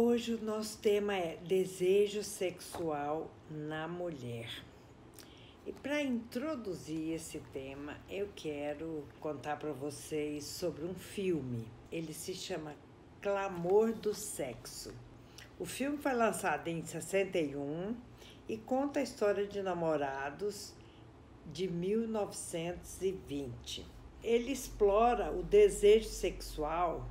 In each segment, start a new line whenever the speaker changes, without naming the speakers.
Hoje o nosso tema é desejo sexual na mulher. E para introduzir esse tema, eu quero contar para vocês sobre um filme. Ele se chama Clamor do Sexo. O filme foi lançado em 61 e conta a história de namorados de 1920. Ele explora o desejo sexual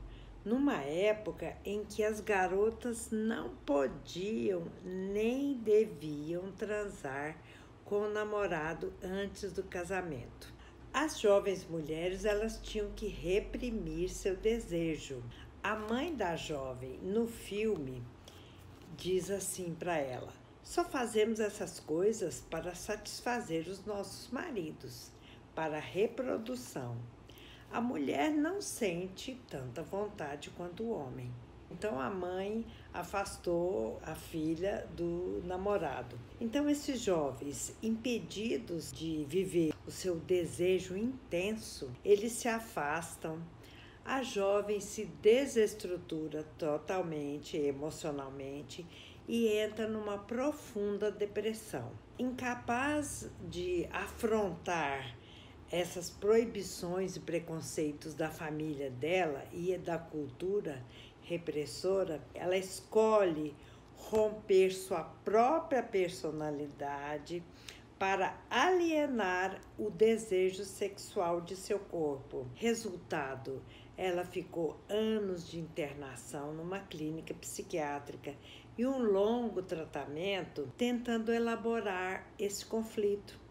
numa época em que as garotas não podiam nem deviam transar com o namorado antes do casamento. As jovens mulheres elas tinham que reprimir seu desejo. A mãe da jovem no filme diz assim para ela: só fazemos essas coisas para satisfazer os nossos maridos, para reprodução. A mulher não sente tanta vontade quanto o homem. Então a mãe afastou a filha do namorado. Então esses jovens, impedidos de viver o seu desejo intenso, eles se afastam. A jovem se desestrutura totalmente emocionalmente e entra numa profunda depressão. Incapaz de afrontar essas proibições e preconceitos da família dela e da cultura repressora, ela escolhe romper sua própria personalidade para alienar o desejo sexual de seu corpo. Resultado, ela ficou anos de internação numa clínica psiquiátrica e um longo tratamento tentando elaborar esse conflito.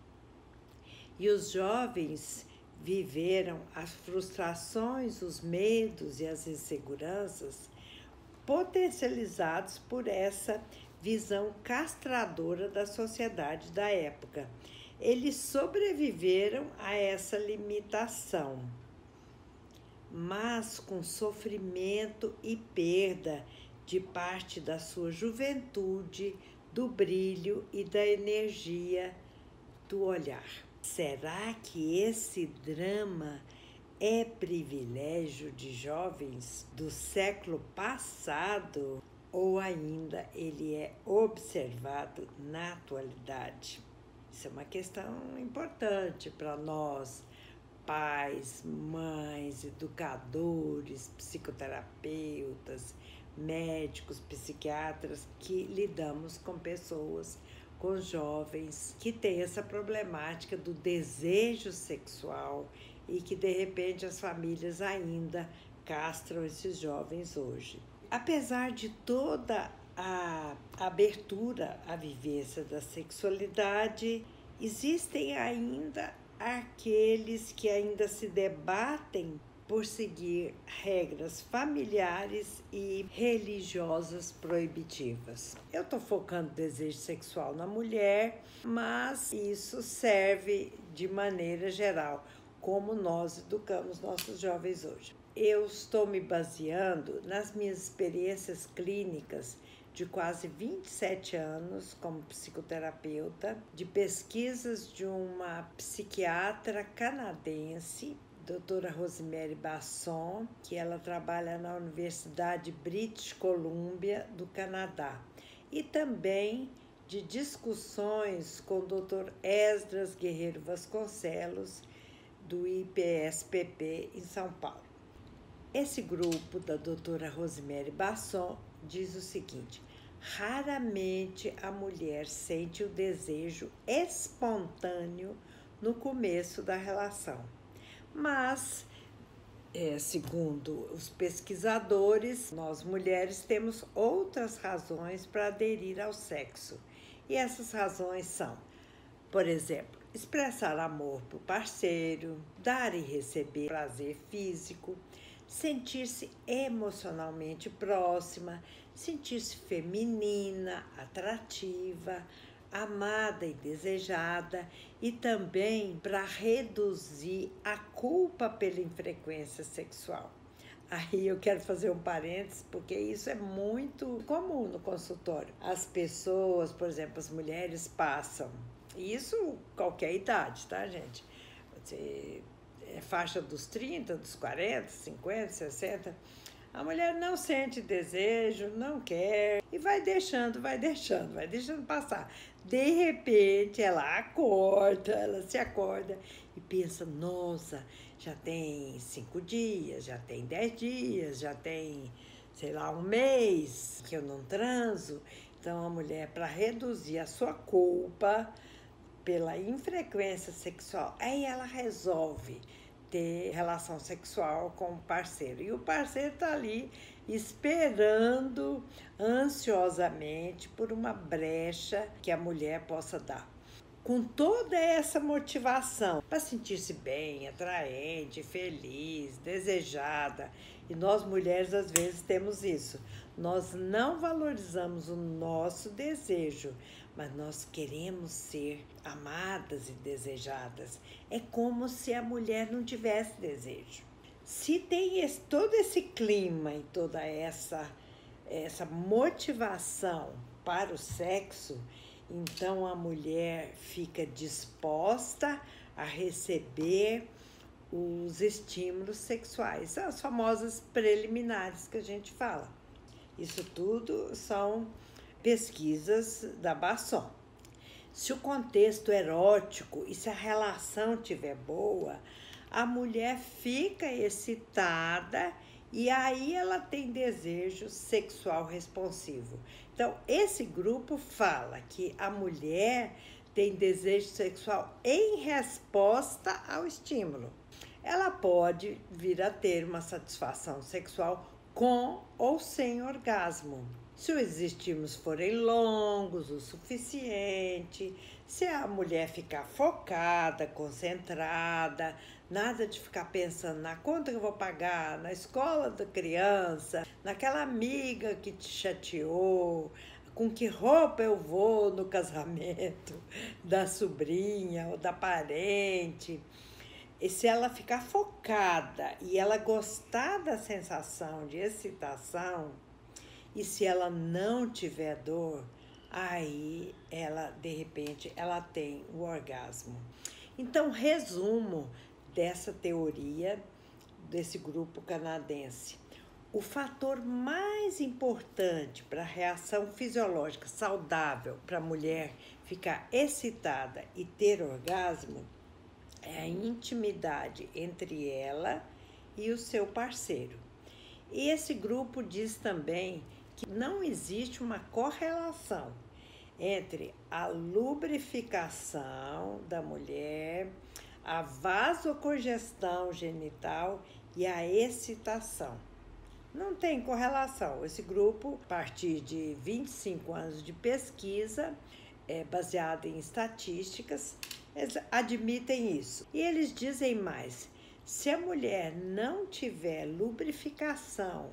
E os jovens viveram as frustrações, os medos e as inseguranças potencializados por essa visão castradora da sociedade da época. Eles sobreviveram a essa limitação, mas com sofrimento e perda de parte da sua juventude, do brilho e da energia do olhar. Será que esse drama é privilégio de jovens do século passado ou ainda ele é observado na atualidade? Isso é uma questão importante para nós, pais, mães, educadores, psicoterapeutas, médicos, psiquiatras que lidamos com pessoas, com jovens que têm essa problemática do desejo sexual e que de repente as famílias ainda castram esses jovens hoje. Apesar de toda a abertura à vivência da sexualidade, existem ainda aqueles que ainda se debatem por seguir regras familiares e religiosas proibitivas. Eu estou focando desejo sexual na mulher, mas isso serve de maneira geral, como nós educamos nossos jovens hoje. Eu estou me baseando nas minhas experiências clínicas de quase 27 anos como psicoterapeuta, de pesquisas de uma psiquiatra canadense doutora Rosemary Basson, que ela trabalha na Universidade British Columbia do Canadá, e também de discussões com o Dr. Esdras Guerreiro Vasconcelos, do IPSPP em São Paulo. Esse grupo da doutora Rosemary Basson diz o seguinte: raramente a mulher sente o desejo espontâneo no começo da relação mas é, segundo os pesquisadores, nós mulheres temos outras razões para aderir ao sexo. E essas razões são, por exemplo, expressar amor para o parceiro, dar e receber prazer físico, sentir-se emocionalmente próxima, sentir-se feminina, atrativa, amada e desejada, e também para reduzir a culpa pela infrequência sexual. Aí eu quero fazer um parênteses, porque isso é muito comum no consultório. As pessoas, por exemplo, as mulheres passam, isso qualquer idade, tá, gente? Você é faixa dos 30, dos 40, 50, 60. A mulher não sente desejo, não quer e vai deixando, vai deixando, vai deixando passar. De repente ela acorda, ela se acorda e pensa: nossa, já tem cinco dias, já tem dez dias, já tem, sei lá, um mês que eu não transo. Então a mulher, para reduzir a sua culpa pela infrequência sexual, aí ela resolve ter relação sexual com o parceiro. E o parceiro está ali esperando ansiosamente por uma brecha que a mulher possa dar. Com toda essa motivação para sentir-se bem, atraente, feliz, desejada. E nós mulheres às vezes temos isso. Nós não valorizamos o nosso desejo, mas nós queremos ser amadas e desejadas. É como se a mulher não tivesse desejo. Se tem esse, todo esse clima e toda essa, essa motivação para o sexo, então a mulher fica disposta a receber os estímulos sexuais, as famosas preliminares que a gente fala. Isso tudo são pesquisas da Basson. Se o contexto erótico e se a relação tiver boa, a mulher fica excitada e aí ela tem desejo sexual responsivo. Então, esse grupo fala que a mulher tem desejo sexual em resposta ao estímulo. Ela pode vir a ter uma satisfação sexual com ou sem orgasmo se os estímulos forem longos o suficiente, se a mulher ficar focada, concentrada, nada de ficar pensando na conta que eu vou pagar, na escola da criança, naquela amiga que te chateou, com que roupa eu vou no casamento da sobrinha ou da parente. E se ela ficar focada e ela gostar da sensação de excitação, e se ela não tiver dor, aí ela de repente ela tem o orgasmo. Então, resumo dessa teoria desse grupo canadense. O fator mais importante para a reação fisiológica saudável para a mulher ficar excitada e ter orgasmo é a intimidade entre ela e o seu parceiro. E esse grupo diz também que não existe uma correlação entre a lubrificação da mulher, a vasocongestão genital e a excitação. Não tem correlação. Esse grupo, a partir de 25 anos de pesquisa, é, baseada em estatísticas, eles admitem isso. E eles dizem mais: se a mulher não tiver lubrificação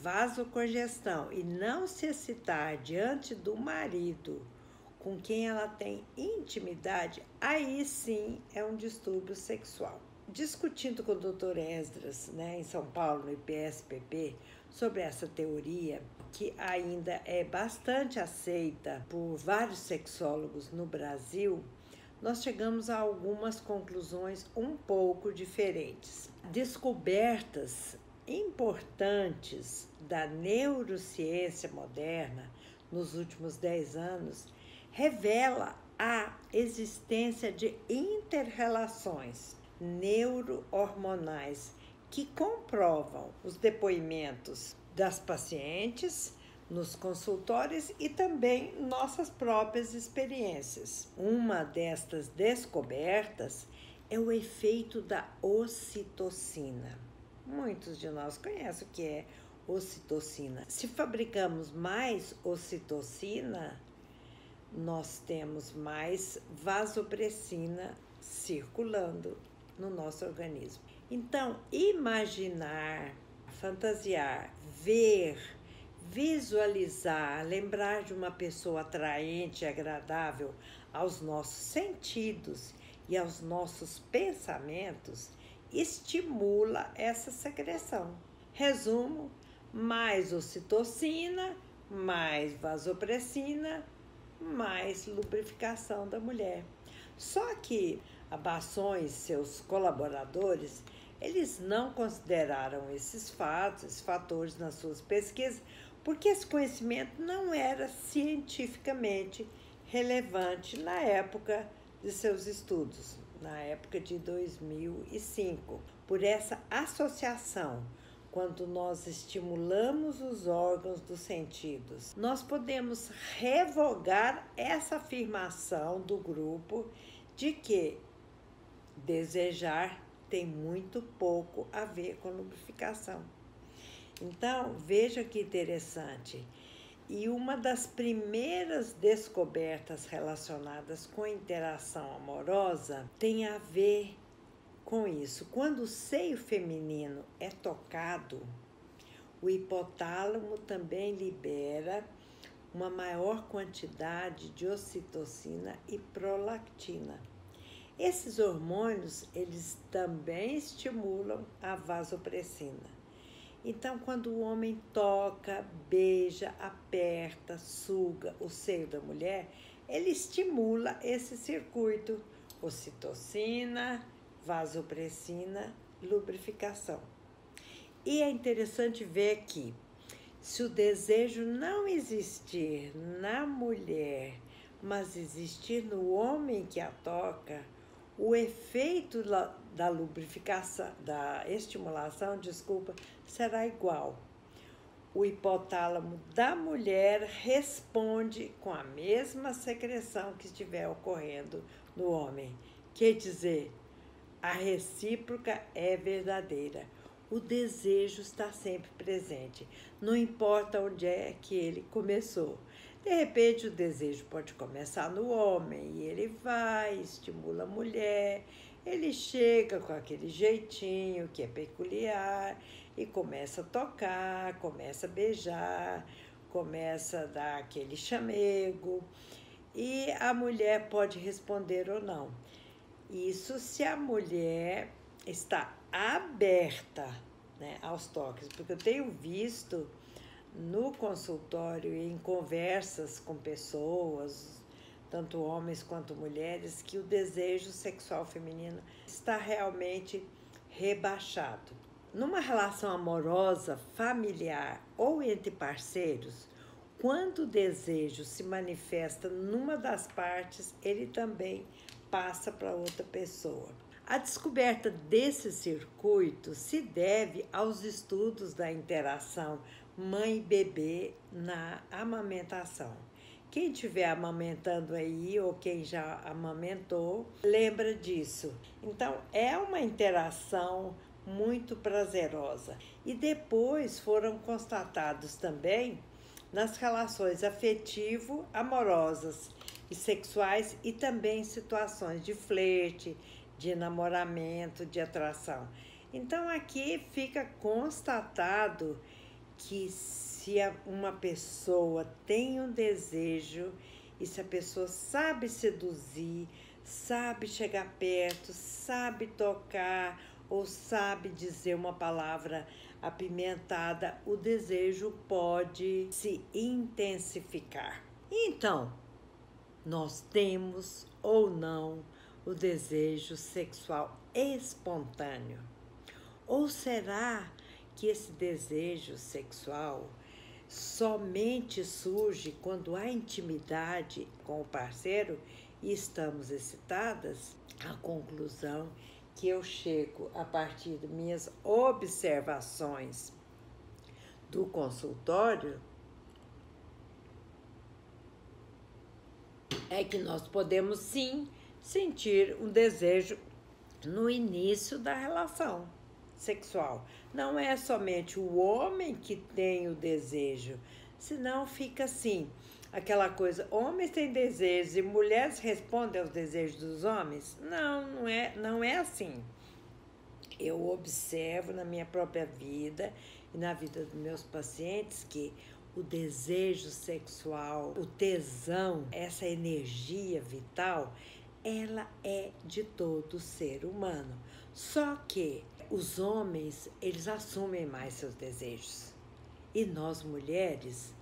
vasocongestão e não se excitar diante do marido com quem ela tem intimidade, aí sim é um distúrbio sexual. Discutindo com o Dr. Esdras, né, em São Paulo, no IPSPP, sobre essa teoria, que ainda é bastante aceita por vários sexólogos no Brasil, nós chegamos a algumas conclusões um pouco diferentes. Descobertas importantes da neurociência moderna nos últimos 10 anos revela a existência de interrelações neurohormonais que comprovam os depoimentos das pacientes nos consultórios e também nossas próprias experiências. Uma destas descobertas é o efeito da ocitocina. Muitos de nós conhecem o que é ocitocina. Se fabricamos mais ocitocina, nós temos mais vasopressina circulando no nosso organismo. Então, imaginar, fantasiar, ver, visualizar, lembrar de uma pessoa atraente e agradável aos nossos sentidos e aos nossos pensamentos estimula essa secreção. Resumo: mais ocitocina, mais vasopressina, mais lubrificação da mulher. Só que a Basson e seus colaboradores eles não consideraram esses fatos, esses fatores nas suas pesquisas, porque esse conhecimento não era cientificamente relevante na época de seus estudos, na época de 2005. Por essa associação, quando nós estimulamos os órgãos dos sentidos, nós podemos revogar essa afirmação do grupo de que desejar tem muito pouco a ver com lubrificação. Então, veja que interessante. E uma das primeiras descobertas relacionadas com interação amorosa tem a ver com isso. Quando o seio feminino é tocado, o hipotálamo também libera uma maior quantidade de ocitocina e prolactina. Esses hormônios, eles também estimulam a vasopressina. Então, quando o homem toca, beija, aperta, suga o seio da mulher, ele estimula esse circuito, ocitocina, vasopressina, lubrificação. E é interessante ver que se o desejo não existir na mulher, mas existir no homem que a toca, o efeito da lubrificação, da estimulação, desculpa, será igual. O hipotálamo da mulher responde com a mesma secreção que estiver ocorrendo no homem. Quer dizer, a recíproca é verdadeira. O desejo está sempre presente, não importa onde é que ele começou. De repente, o desejo pode começar no homem e ele vai, estimula a mulher, ele chega com aquele jeitinho que é peculiar e começa a tocar, começa a beijar, começa a dar aquele chamego e a mulher pode responder ou não. Isso se a mulher está aberta né, aos toques, porque eu tenho visto no consultório e em conversas com pessoas, tanto homens quanto mulheres, que o desejo sexual feminino está realmente rebaixado. Numa relação amorosa, familiar ou entre parceiros, quando o desejo se manifesta numa das partes, ele também passa para outra pessoa. A descoberta desse circuito se deve aos estudos da interação mãe bebê na amamentação. Quem estiver amamentando aí ou quem já amamentou, lembra disso. Então, é uma interação muito prazerosa. E depois foram constatados também nas relações afetivo amorosas e sexuais e também situações de flerte, de namoramento, de atração. Então aqui fica constatado que se uma pessoa tem um desejo e se a pessoa sabe seduzir, sabe chegar perto, sabe tocar ou sabe dizer uma palavra apimentada, o desejo pode se intensificar. Então, nós temos ou não o desejo sexual espontâneo? Ou será que esse desejo sexual somente surge quando há intimidade com o parceiro e estamos excitadas? A conclusão que eu chego a partir de minhas observações do consultório é que nós podemos sim sentir um desejo no início da relação sexual. Não é somente o homem que tem o desejo, senão fica assim, aquela coisa, homens têm desejos e mulheres respondem aos desejos dos homens? Não, não é, não é assim. Eu observo na minha própria vida e na vida dos meus pacientes que o desejo sexual, o tesão, essa energia vital, ela é de todo ser humano. Só que os homens, eles assumem mais seus desejos. E nós mulheres,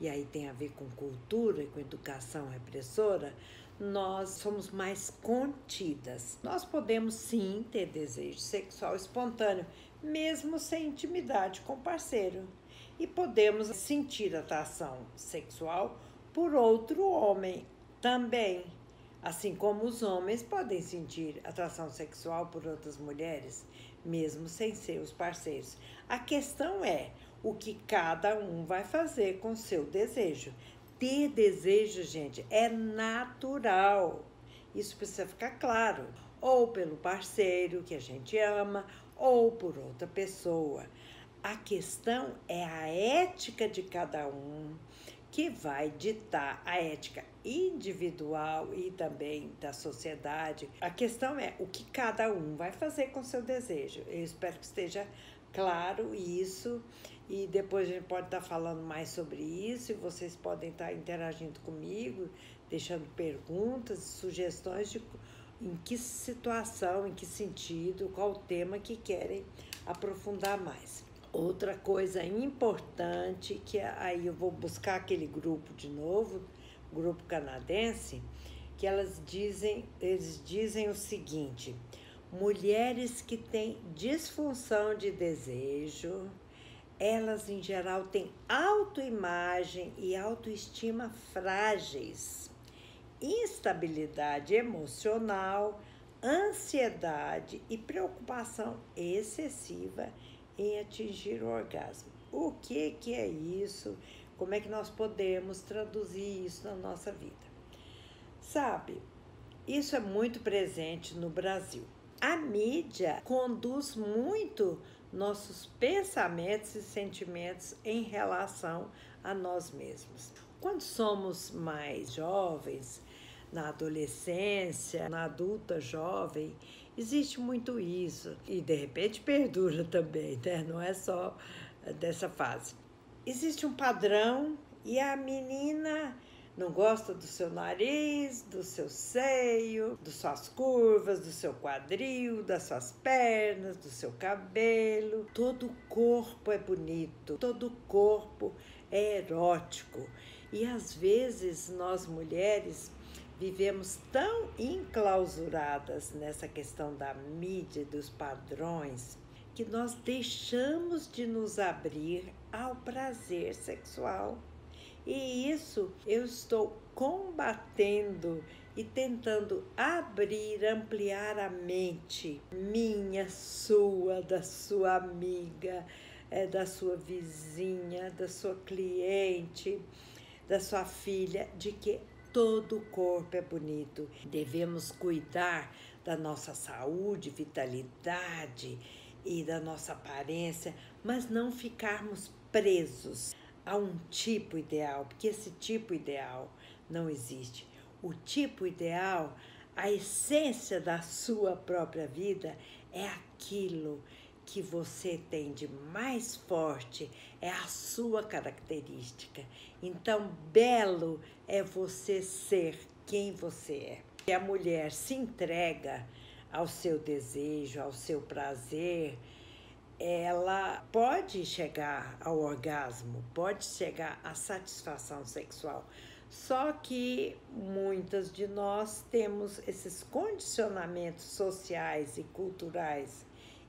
e aí tem a ver com cultura e com educação repressora, nós somos mais contidas. Nós podemos sim ter desejo sexual espontâneo, mesmo sem intimidade com o parceiro. E podemos sentir atração sexual por outro homem também. Assim como os homens podem sentir atração sexual por outras mulheres, mesmo sem ser os parceiros. A questão é o que cada um vai fazer com seu desejo. Ter desejo, gente, é natural. Isso precisa ficar claro. Ou pelo parceiro que a gente ama, ou por outra pessoa. A questão é a ética de cada um que vai ditar a ética individual e também da sociedade. A questão é o que cada um vai fazer com seu desejo. Eu espero que esteja claro isso e depois a gente pode estar falando mais sobre isso e vocês podem estar interagindo comigo, deixando perguntas, sugestões de em que situação, em que sentido, qual tema que querem aprofundar mais. Outra coisa importante que aí eu vou buscar aquele grupo de novo, grupo canadense, que elas dizem, eles dizem o seguinte: mulheres que têm disfunção de desejo, elas em geral têm autoimagem e autoestima frágeis, instabilidade emocional, ansiedade e preocupação excessiva em atingir o orgasmo. O que, que é isso? Como é que nós podemos traduzir isso na nossa vida? Sabe, isso é muito presente no Brasil. A mídia conduz muito nossos pensamentos e sentimentos em relação a nós mesmos. Quando somos mais jovens, na adolescência, na adulta jovem, existe muito isso. E de repente perdura também, né? Não é só dessa fase. Existe um padrão e a menina não gosta do seu nariz, do seu seio, das suas curvas, do seu quadril, das suas pernas, do seu cabelo. Todo o corpo é bonito, todo o corpo é erótico. E às vezes nós mulheres vivemos tão enclausuradas nessa questão da mídia, dos padrões, que nós deixamos de nos abrir ao prazer sexual. E isso eu estou combatendo e tentando abrir, ampliar a mente minha, sua, da sua amiga, é, da sua vizinha, da sua cliente, da sua filha, de que todo o corpo é bonito. Devemos cuidar da nossa saúde, vitalidade e da nossa aparência, mas não ficarmos presos a um tipo ideal, porque esse tipo ideal não existe. O tipo ideal, a essência da sua própria vida é aquilo que você tem de mais forte, é a sua característica. Então, belo é você ser quem você é. E a mulher se entrega ao seu desejo, ao seu prazer, ela pode chegar ao orgasmo, pode chegar à satisfação sexual. Só que muitas de nós temos esses condicionamentos sociais e culturais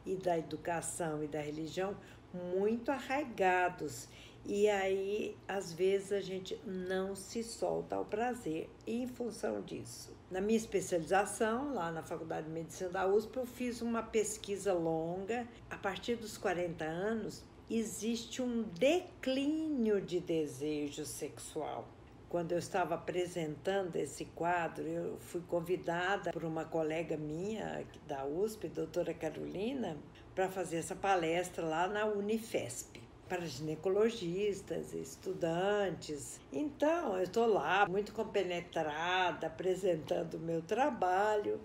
e da educação e da religião muito arraigados. E aí, às vezes, a gente não se solta ao prazer em função disso. Na minha especialização, lá na Faculdade de Medicina da USP, eu fiz uma pesquisa longa. A partir dos 40 anos, existe um declínio de desejo sexual. Quando eu estava apresentando esse quadro, eu fui convidada por uma colega minha da USP, doutora Carolina, para fazer essa palestra lá na Unifesp para ginecologistas, estudantes. Então, eu estou lá muito compenetrada, apresentando o meu trabalho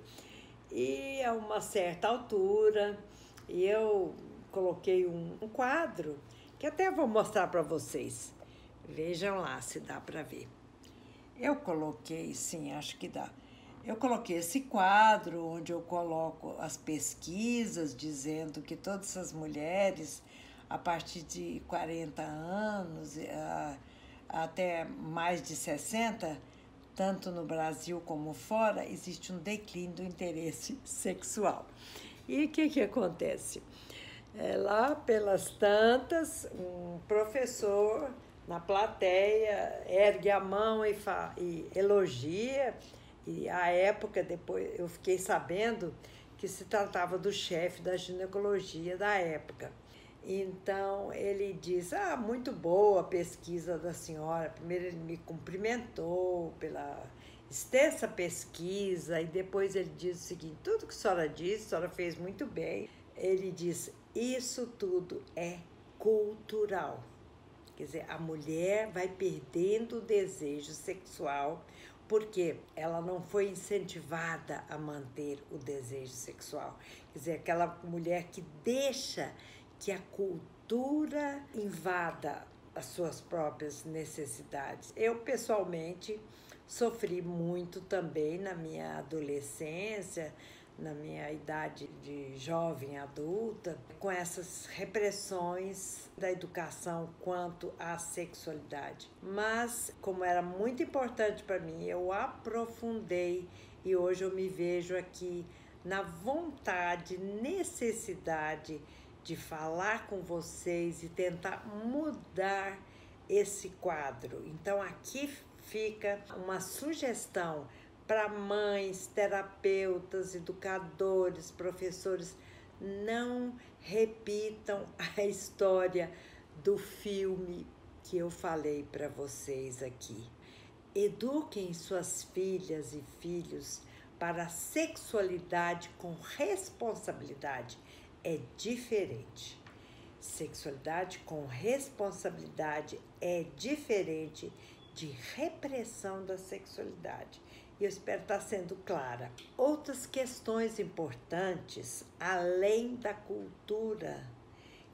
e a uma certa altura eu coloquei um, um quadro que até vou mostrar para vocês. Vejam lá se dá para ver. Eu coloquei, sim, acho que dá. Eu coloquei esse quadro onde eu coloco as pesquisas dizendo que todas essas mulheres a partir de 40 anos, até mais de 60, tanto no Brasil como fora, existe um declínio do interesse sexual. E o que, que acontece? É, lá pelas tantas, um professor na plateia ergue a mão e, fa, e elogia, e à época, depois eu fiquei sabendo que se tratava do chefe da ginecologia da época. Então ele diz: Ah, muito boa a pesquisa da senhora. Primeiro ele me cumprimentou pela extensa pesquisa e depois ele diz o seguinte: tudo que a senhora disse, a senhora fez muito bem. Ele diz: Isso tudo é cultural. Quer dizer, a mulher vai perdendo o desejo sexual porque ela não foi incentivada a manter o desejo sexual. Quer dizer, aquela mulher que deixa que a cultura invada as suas próprias necessidades. Eu, pessoalmente, sofri muito também na minha adolescência, na minha idade de jovem adulta, com essas repressões da educação quanto à sexualidade. Mas, como era muito importante para mim, eu aprofundei e hoje eu me vejo aqui na vontade, necessidade de falar com vocês e tentar mudar esse quadro. Então aqui fica uma sugestão para mães, terapeutas, educadores, professores, não repitam a história do filme que eu falei para vocês aqui. Eduquem suas filhas e filhos para a sexualidade com responsabilidade é diferente. Sexualidade com responsabilidade é diferente de repressão da sexualidade. E eu espero estar sendo clara. Outras questões importantes, além da cultura,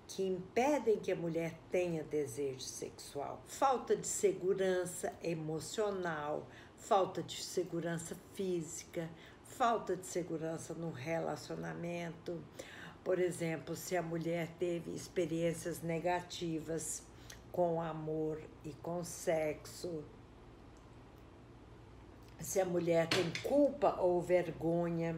que impedem que a mulher tenha desejo sexual: falta de segurança emocional, falta de segurança física, falta de segurança no relacionamento, por exemplo, se a mulher teve experiências negativas com amor e com sexo, se a mulher tem culpa ou vergonha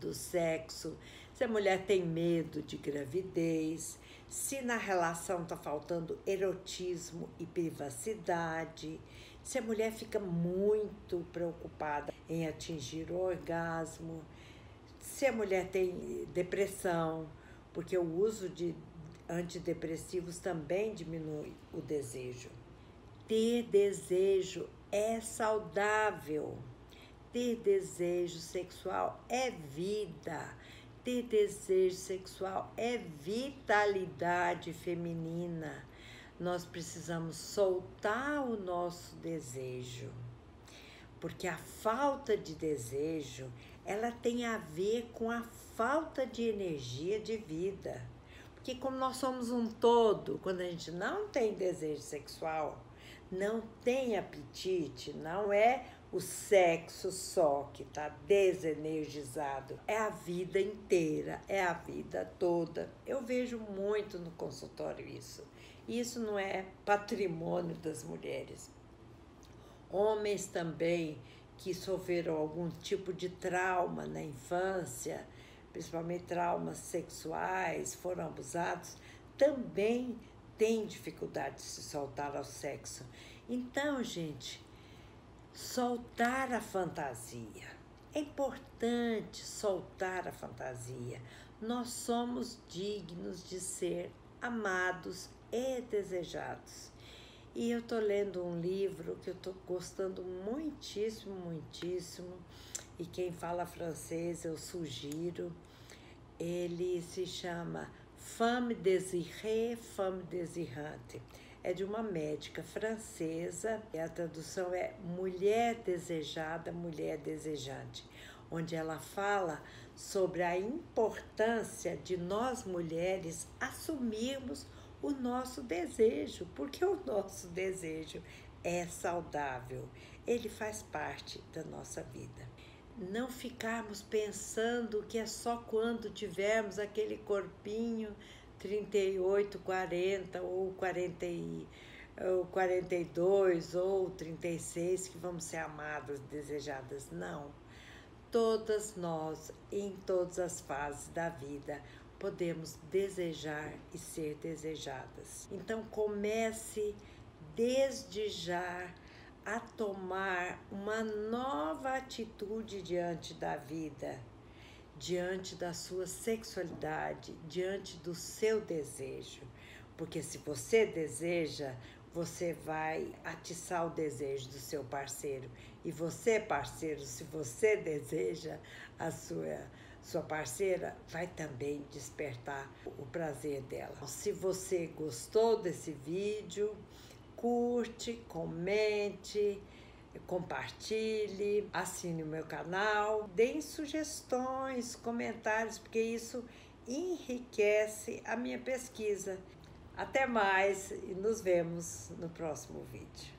do sexo, se a mulher tem medo de gravidez, se na relação está faltando erotismo e privacidade, se a mulher fica muito preocupada em atingir o orgasmo, se a mulher tem depressão, porque o uso de antidepressivos também diminui o desejo. Ter desejo é saudável. Ter desejo sexual é vida. Ter desejo sexual é vitalidade feminina. Nós precisamos soltar o nosso desejo, porque a falta de desejo ela tem a ver com a falta de energia de vida. Porque como nós somos um todo, quando a gente não tem desejo sexual, não tem apetite, não é o sexo só que está desenergizado, é a vida inteira, é a vida toda. Eu vejo muito no consultório isso. Isso não é patrimônio das mulheres. Homens também que sofreram algum tipo de trauma na infância, principalmente traumas sexuais, foram abusados, também têm dificuldade de se soltar ao sexo. Então, gente, soltar a fantasia. É importante soltar a fantasia. Nós somos dignos de ser amados e desejados. E eu tô lendo um livro que eu tô gostando muitíssimo, muitíssimo. E quem fala francês eu sugiro. Ele se chama Femme désirée, Femme désirante. É de uma médica francesa e a tradução é Mulher Desejada, Mulher Desejante, onde ela fala sobre a importância de nós mulheres assumirmos o nosso desejo, porque o nosso desejo é saudável, ele faz parte da nossa vida. Não ficarmos pensando que é só quando tivermos aquele corpinho 38, 40 ou 42 ou 42 ou 36 que vamos ser amadas, desejadas. Não. Todas nós, em todas as fases da vida, podemos desejar e ser desejadas. Então comece desde já a tomar uma nova atitude diante da vida, diante da sua sexualidade, diante do seu desejo. Porque se você deseja, você vai atiçar o desejo do seu parceiro. E você, parceiro, se você deseja a sua sua parceira vai também despertar o prazer dela. Se você gostou desse vídeo, curte, comente, compartilhe, assine o meu canal, deem sugestões, comentários, porque isso enriquece a minha pesquisa. Até mais e nos vemos no próximo vídeo.